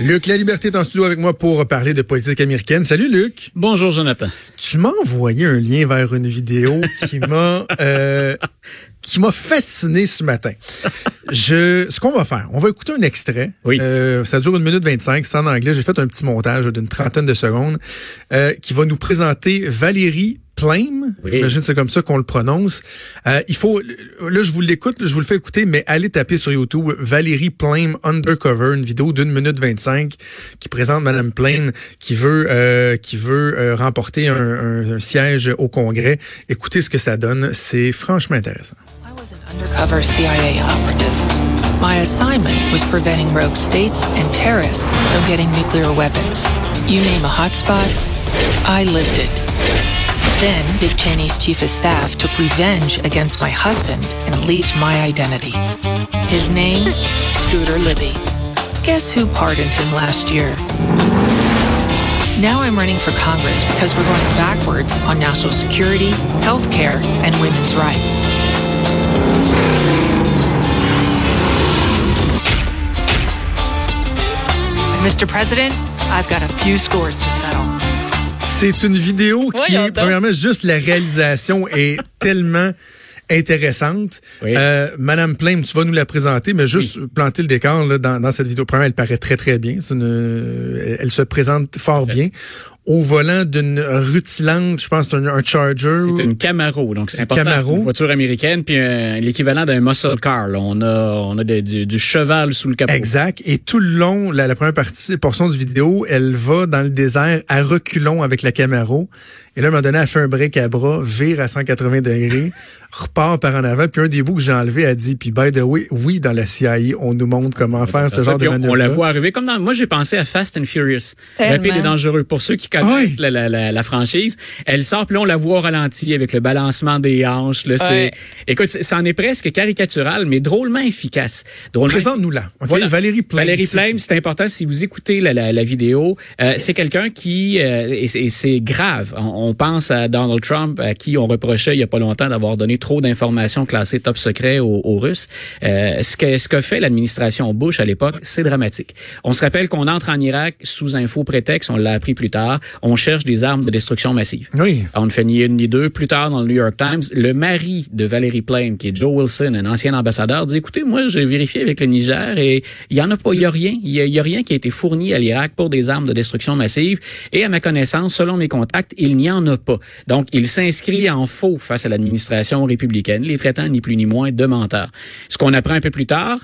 Luc La Liberté est en studio avec moi pour parler de politique américaine. Salut Luc. Bonjour Jonathan. Tu m'as envoyé un lien vers une vidéo qui m'a euh, qui m'a fasciné ce matin. Je, ce qu'on va faire, on va écouter un extrait. Oui. Euh, ça dure une minute 25, c'est en anglais. J'ai fait un petit montage d'une trentaine de secondes euh, qui va nous présenter Valérie Plame, Oui. j'imagine que c'est comme ça qu'on le prononce. Euh, il faut, là je vous l'écoute, je vous le fais écouter, mais allez taper sur YouTube Valérie Plame Undercover, une vidéo d'une minute 25 qui présente Madame Plame qui veut euh, qui veut euh, remporter un, un- un siège au Congrès. Écoutez ce que ça donne, c'est franchement intéressant. I was an undercover CIA operative. My assignment was preventing rogue states and terrorists from getting nuclear weapons. You name a hotspot, I lived it. Then Dick Cheney's chief of staff took revenge against my husband and leaked my identity. His name, Scooter Libby. Guess who pardoned him last year? Now I'm running for Congress because we're going backwards on national security, healthcare, and women's rights. Mr. President, I've got a few scores to settle. C'est une vidéo qui Voyons est, donc. premièrement, juste la réalisation est tellement intéressante. Oui. Euh, Madame Plame, tu vas nous la présenter, mais juste planter le décor là, dans, dans cette vidéo. Premièrement, elle paraît très, très bien. Une- elle, elle se présente fort bien. Au volant d'une rutilante, je pense que c'est un, un Charger. C'est une Camaro, donc c'est Une voiture américaine, puis euh, l'équivalent d'un muscle car. là. On a, on a de- du, du cheval sous le capot. Exact. Et tout le long, la, la première partie, portion du vidéo, elle va dans le désert à reculons avec la Camaro. Et là, à un moment donné, elle fait un break à bras, vire à 180 degrés, repart par en avant. Puis un des bouts que j'ai enlevé a dit, puis by the way, oui, dans la CIA, on nous montre comment faire ce Ça, genre de puis on, on manœuvre. la voit arriver comme dans. Moi, j'ai pensé à Fast and Furious, Tellement. rapide et dangereux. Pour ceux qui connaissent Oui. la, la, la, la franchise, elle sort, puis là, on la voit au ralenti avec le balancement des hanches. Là, c'est, Ouais. écoute, c'est- ça en est presque caricatural, mais drôlement efficace. Drôlement Présente-nous là. OK? Voilà. Valérie Plame. Valérie Plame, c'est important si vous écoutez la, la, la vidéo. euh, c'est quelqu'un qui euh, et, c'est- et c'est grave. On, on pense à Donald Trump à qui on reprochait il y a pas longtemps d'avoir donné trop d'informations classées top secret aux, aux Russes. Euh, ce que ce que fait l'administration Bush à l'époque, c'est dramatique. On se rappelle qu'on entre en Irak sous un faux prétexte. On l'a appris plus tard. On cherche des armes de destruction massive. Oui. On ne fait ni une ni deux. Plus tard, dans le New York Times, le mari de Valérie Plame, qui est Joe Wilson, un ancien ambassadeur, dit, écoutez, moi, j'ai vérifié avec le Niger et il y en a pas, il y a rien. Il y a, il y a rien qui a été fourni à l'Irak pour des armes de destruction massive. Et à ma connaissance, selon mes contacts, il n'y en a pas. Donc, il s'inscrit en faux face à l'administration républicaine, les traitant ni plus ni moins de menteurs. Ce qu'on apprend un peu plus tard,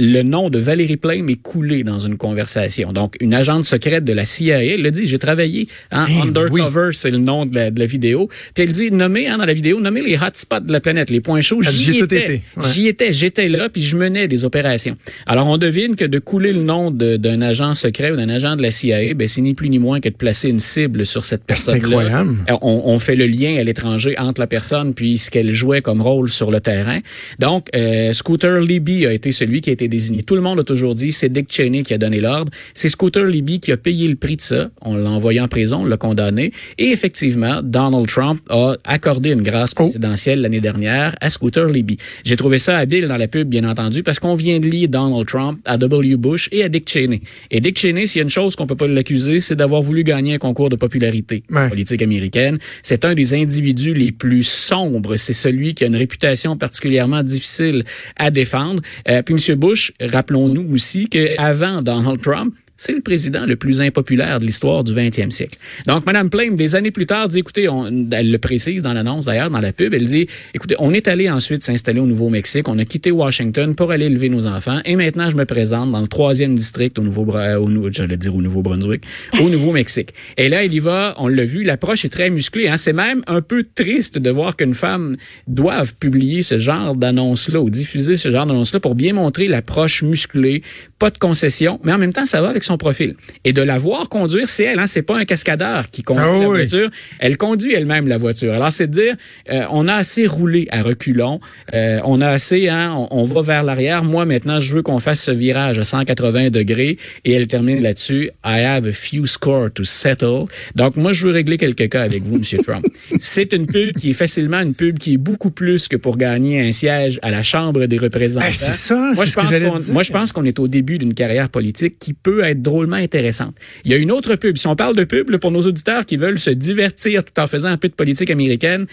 le nom de Valérie Plame est coulé dans une conversation. Donc, une agente secrète de la CIA, elle le dit, j'ai travaillé en Eh, undercover, c'est le nom de la, de la vidéo. Puis elle dit, nommez hein, dans la vidéo, nommez les hotspots de la planète, les points chauds. Dit, J'y étais, ouais. j'y étais, j'étais là, puis je menais des opérations. Alors, on devine que de couler le nom d'un agent secret ou d'un agent de la CIA, ben, c'est ni plus ni moins que de placer une cible sur cette personne. incroyable. On, on fait le lien à l'étranger entre la personne puis ce qu'elle jouait comme rôle sur le terrain. Donc, euh, Scooter Libby a été celui qui a été désigné. Tout le monde a toujours dit, c'est Dick Cheney qui a donné l'ordre. C'est Scooter Libby qui a payé le prix de ça. On l'a envoyé en prison, on l'a condamné. Et effectivement, Donald Trump a accordé une grâce Oh. présidentielle l'année dernière à Scooter Libby. J'ai trouvé ça habile dans la pub, bien entendu, parce qu'on vient de lier Donald Trump à W. Bush et à Dick Cheney. Et Dick Cheney, s'il y a une chose qu'on peut pas l'accuser, c'est d'avoir voulu gagner un concours de popularité Ouais. politique américaine. C'est un des individus les plus sombres. C'est celui qui a une réputation particulièrement difficile à défendre. Euh, puis M. Bush, rappelons-nous aussi qu'avant Donald Trump, c'est le président le plus impopulaire de l'histoire du 20e siècle. Donc, Mme Plame, des années plus tard, dit, écoutez, on, elle le précise dans l'annonce d'ailleurs, dans la pub, elle dit, écoutez, on est allé ensuite s'installer au Nouveau-Mexique, on a quitté Washington pour aller élever nos enfants, et maintenant je me présente dans le troisième district au Nouveau, au, Nou- j'allais dire au Nouveau-Brunswick, au Nouveau-Mexique. Et là, il y va, on l'a vu, l'approche est très musclée. Hein? C'est même un peu triste de voir qu'une femme doive publier ce genre d'annonce-là ou diffuser ce genre d'annonce-là pour bien montrer l'approche musclée, pas de concession, mais en même temps, ça va avec son profil. Et de la voir conduire, c'est elle, hein? c'est pas un cascadeur qui conduit Ah la voiture. Elle conduit elle-même la voiture. Alors, c'est de dire, euh, on a assez roulé à reculons, euh, on a assez, hein, on, on va vers l'arrière. Moi, maintenant, je veux qu'on fasse ce virage à 180 degrés. Et elle termine là-dessus, I have a few scores to settle. Donc, moi, je veux régler quelques cas avec vous, Monsieur Trump. C'est une pub qui est facilement une pub qui est beaucoup plus que pour gagner un siège à la Chambre des représentants. Ben, c'est ça, Moi, ce que moi, je pense qu'on est au début d'une carrière politique qui peut être être drôlement intéressante. Il y a une autre pub. Si on parle de pub, pour nos auditeurs qui veulent se divertir tout en faisant un peu de politique américaine,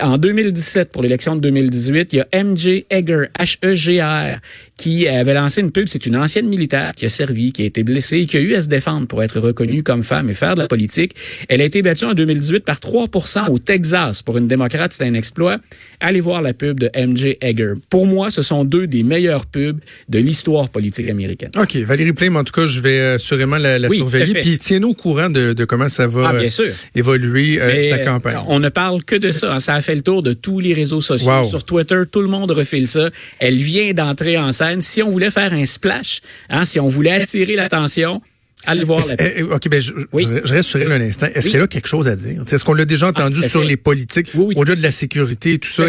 en 2017, pour l'élection de 2018, il y a MJ Egger, H-E-G-R, qui avait lancé une pub. C'est une ancienne militaire qui a servi, qui a été blessée, qui a eu à se défendre pour être reconnue comme femme et faire de la politique. Elle a été battue en 2018 par 3% au Texas. Pour une démocrate, c'est un exploit. Allez voir la pub de MJ Egger. Pour moi, ce sont deux des meilleurs pubs de l'histoire politique américaine. OK. Valérie Plame, en tout cas, je vais assurément la, la surveiller. Puis tiens-nous au courant de, de, comment ça va ah, évoluer euh, sa campagne. On ne parle que de ça. Hein. Ça a fait le tour de tous les réseaux sociaux. Sur Twitter, tout le monde refile ça. Elle vient d'entrer en scène. Si on voulait faire un splash, hein, si on voulait attirer l'attention, Allez voir la eh, OK, ben je, je, reste sur elle un instant. Est-ce qu'elle a quelque chose à dire? Est-ce qu'on l'a déjà ah, entendu sur les politiques, au-delà de la sécurité et tout ça?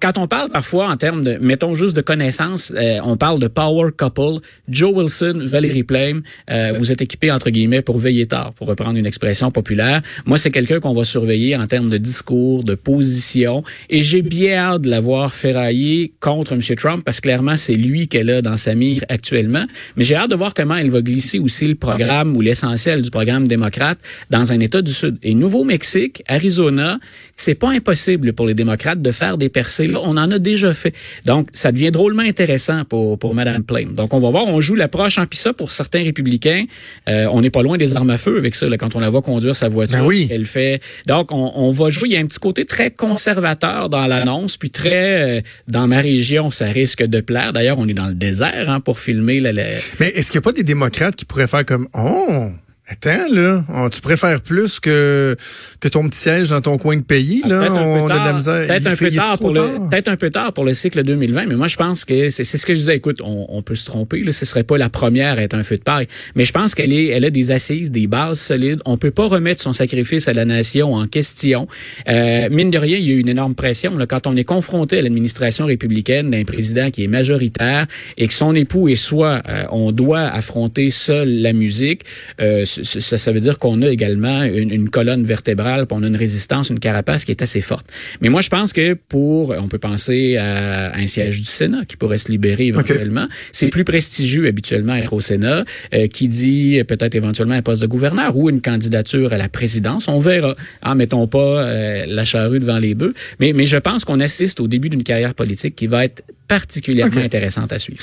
quand on parle parfois en termes de, mettons juste de connaissances, euh, on parle de power couple. Joe Wilson, Valérie Plame, euh, vous êtes équipés entre guillemets pour veiller tard, pour reprendre une expression populaire. Moi, c'est quelqu'un qu'on va surveiller en termes de discours, de position, et j'ai bien hâte de l'avoir ferraillé contre M. Trump parce que clairement, c'est lui qu'elle a dans sa mire actuellement. Mais j'ai hâte de voir comment elle va glisser aussi le programme ou l'essentiel du programme démocrate dans un État du Sud. Et Nouveau-Mexique, Arizona, c'est pas impossible pour les démocrates de faire des percées. Là, on en a déjà fait. Donc, ça devient drôlement intéressant pour, pour Mme Plame. Donc, on va voir, on joue l'approche en pissa pour certains républicains. Euh, on n'est pas loin des armes à feu avec ça, là, quand on la voit conduire sa voiture. Ben oui. Elle fait. Donc, on, on, va jouer. Il y a un petit côté très conservateur dans l'annonce, puis très euh, dans ma région, ça risque de plaire. D'ailleurs, on est dans le désert hein, pour filmer. La, Mais est-ce qu'il n'y a pas des démocrates qui pourraient faire comme Oh, Attends, là, tu préfères plus que, que ton petit siège dans ton coin de pays, là? on a de la misère. Peut-être un, peu tard pour le, peut-être un peu tard pour le cycle 2020, mais moi, je pense que c'est, ce que je disais. Écoute, on, on, peut se tromper, là. Ce serait pas la première à être un feu de paille. Mais je pense qu'elle est, elle a des assises, des bases solides. On peut pas remettre son sacrifice à la nation en question. Euh, mine de rien, il y a eu une énorme pression, là. Quand on est confronté à l'administration républicaine d'un président qui est majoritaire et que son époux et soi, euh, on doit affronter seul la musique, euh, ça, ça veut dire qu'on a également une, colonne vertébrale, puis on a une résistance, une carapace qui est assez forte. Mais moi, je pense que pour, on peut penser à un siège du Sénat qui pourrait se libérer éventuellement. C'est plus prestigieux habituellement être au Sénat, euh, qui dit peut-être éventuellement un poste de gouverneur ou une candidature à la présidence. On verra. Ah, mettons pas euh, la charrue devant les bœufs. Mais, mais je pense qu'on assiste au début d'une carrière politique qui va être particulièrement intéressante à suivre.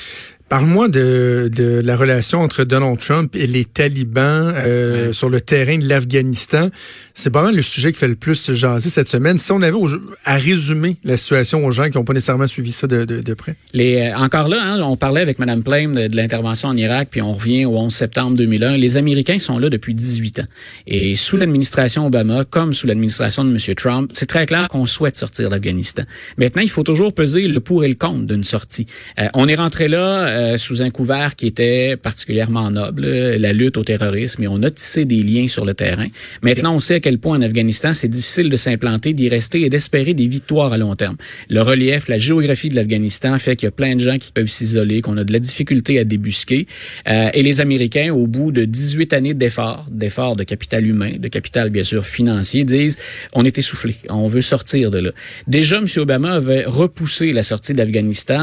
Parle-moi de, de, la relation entre Donald Trump et les talibans euh, sur le terrain de l'Afghanistan. C'est pas mal le sujet qui fait le plus jaser cette semaine. Si on avait à résumer la situation aux gens qui n'ont pas nécessairement suivi ça de, de, de près. Les, euh, encore là, hein, on parlait avec Mme Plame de, l'intervention en Irak, puis on revient au 11 septembre 2001. Les Américains sont là depuis 18 ans. Et sous l'administration Obama, comme sous l'administration de M. Trump, c'est très clair qu'on souhaite sortir d'Afghanistan. Maintenant, il faut toujours peser le pour et le contre Euh, on est rentré là euh, sous un couvert qui était particulièrement noble, la lutte au terrorisme, et on a tissé des liens sur le terrain. Maintenant, on sait à quel point en Afghanistan, c'est difficile de s'implanter, d'y rester et d'espérer des victoires à long terme. Le relief, la géographie de l'Afghanistan fait qu'il y a plein de gens qui peuvent s'isoler, qu'on a de la difficulté à débusquer. Euh, et les Américains, au bout de 18 années d'efforts, d'efforts de capital humain, de capital bien sûr financier, disent on est essoufflé, on veut sortir de là. Déjà, M. Obama avait repoussé la sortie de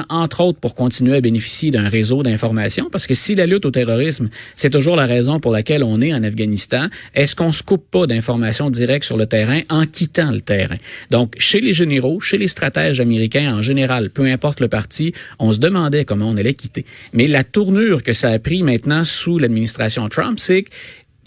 entre autres pour continuer à bénéficier d'un réseau d'information, parce que si la lutte au terrorisme, c'est toujours la raison pour laquelle on est en Afghanistan, est-ce qu'on se coupe pas d'informations directes sur le terrain en quittant le terrain? Donc, chez les généraux, chez les stratèges américains en général, peu importe le parti, on se demandait comment on allait quitter. Mais la tournure que ça a pris maintenant sous l'administration Trump, c'est que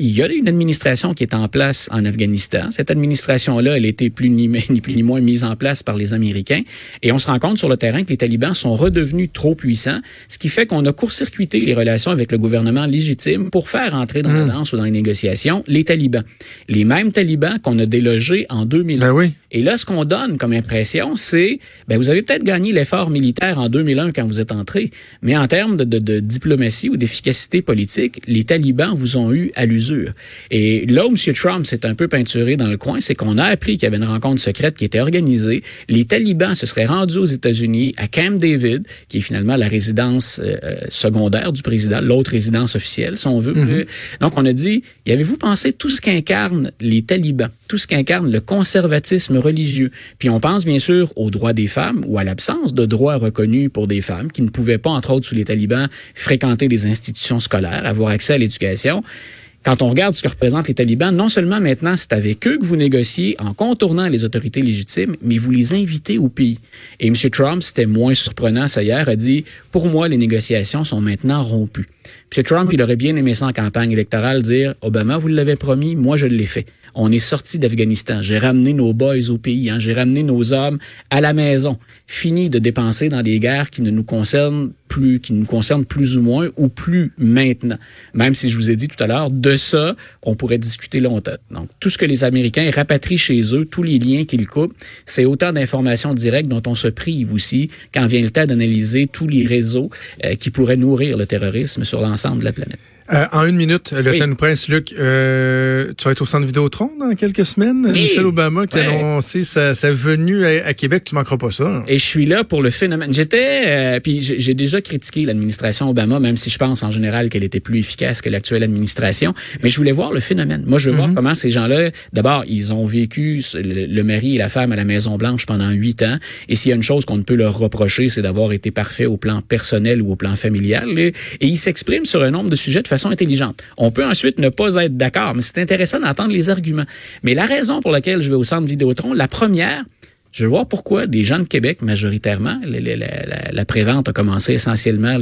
il y a une administration qui est en place en Afghanistan. Cette administration-là, elle a été plus ni, ni plus ni moins mise en place par les Américains. Et on se rend compte sur le terrain que les talibans sont redevenus trop puissants, ce qui fait qu'on a court-circuité les relations avec le gouvernement légitime pour faire entrer dans la hmm. danse ou dans les négociations les talibans. Les mêmes talibans qu'on a délogés en 2000. Ben oui. Et là, ce qu'on donne comme impression, c'est, ben, vous avez peut-être gagné l'effort militaire en 2001 quand vous êtes entré, mais en termes de, de, de diplomatie ou d'efficacité politique, les talibans vous ont eu à l'usure mesure. Et là où M. Trump s'est un peu peinturé dans le coin, c'est qu'on a appris qu'il y avait une rencontre secrète qui était organisée. Les talibans se seraient rendus aux États-Unis, à Camp David, qui est finalement la résidence euh, euh, secondaire du président, l'autre résidence officielle, si on veut. Mm-hmm. Donc, on a dit, y avez-vous pensé tout ce qu'incarnent les talibans, tout ce qu'incarne le conservatisme religieux? Puis on pense bien sûr aux droits des femmes ou à l'absence de droits reconnus pour des femmes qui ne pouvaient pas, entre autres sous les talibans, fréquenter des institutions scolaires, avoir accès à l'éducation quand on regarde ce que représentent les talibans, non seulement maintenant c'est avec eux que vous négociez en contournant les autorités légitimes, mais vous les invitez au pays. Et M. Trump, c'était moins surprenant ça hier, a dit, pour moi, les négociations sont maintenant rompues. M. Trump, il aurait bien aimé ça en campagne électorale, dire, Obama, vous l'avez promis, moi je l'ai fait. On est sorti d'Afghanistan. J'ai ramené nos boys au pays. Hein. J'ai ramené nos hommes à la maison. Fini de dépenser dans des guerres qui ne nous concernent plus, qui nous concernent plus ou moins ou plus maintenant. Même si je vous ai dit tout à l'heure, de ça, on pourrait discuter longtemps. Donc, tout ce que les Américains rapatrient chez eux, tous les liens qu'ils coupent, c'est autant d'informations directes dont on se prive aussi quand vient le temps d'analyser tous les réseaux euh, qui pourraient nourrir le terrorisme sur l'ensemble de la planète. Euh, en une minute, le oui. prince, Luc, euh, tu vas être au centre Vidéotron dans quelques semaines. Michel Obama qui a annoncé sa, venue à, Québec, tu manqueras pas ça. Et je suis là pour le phénomène. J'étais, euh, puis j'ai déjà critiqué l'administration Obama, même si je pense en général qu'elle était plus efficace que l'actuelle administration. Mais je voulais voir le phénomène. Moi, je veux voir mhm. comment ces gens-là, d'abord, ils ont vécu le, mari et la femme à la Maison Blanche pendant huit ans. Et s'il y a une chose qu'on ne peut leur reprocher, c'est d'avoir été parfait au plan personnel ou au plan familial. Et, et ils s'expriment sur un nombre de sujets de façon intelligente. On peut ensuite ne pas être d'accord, mais c'est intéressant d'entendre les arguments. Mais la raison pour laquelle je vais au centre Vidéotron, la première, je veux voir pourquoi des gens de Québec, majoritairement, la, la, la prévente a commencé essentiellement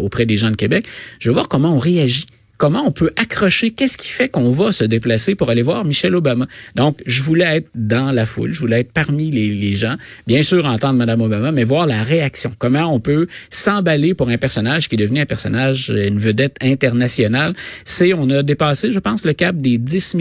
auprès des gens de Québec, je veux voir comment on réagit comment on peut accrocher, qu'est-ce qui fait qu'on va se déplacer pour aller voir Michelle Obama? Donc, je voulais être dans la foule, je voulais être parmi les, gens, bien sûr entendre Madame Obama, mais voir la réaction. Comment on peut s'emballer pour un personnage qui est devenu un personnage, une vedette internationale? C'est, on a dépassé, je pense, le cap des 10 millions